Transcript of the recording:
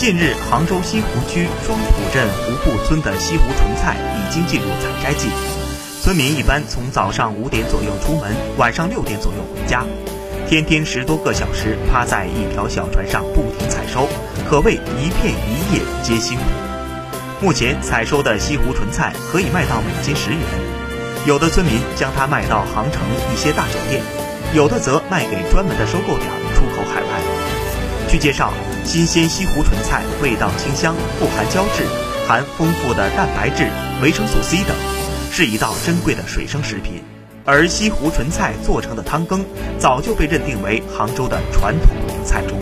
近日，杭州西湖区双浦镇湖埠村的西湖纯菜已经进入采摘季。村民一般从早上五点左右出门，晚上六点左右回家，天天十多个小时趴在一条小船上不停采收，可谓一片一叶皆辛苦。目前采收的西湖纯菜可以卖到每斤十元，有的村民将它卖到杭城一些大酒店，有的则卖给专门的收购点出口海外。据介绍，新鲜西湖纯菜味道清香，不含胶质，含丰富的蛋白质、维生素 C 等。是一道珍贵的水生食品，而西湖纯菜做成的汤羹早就被认定为杭州的传统名菜中。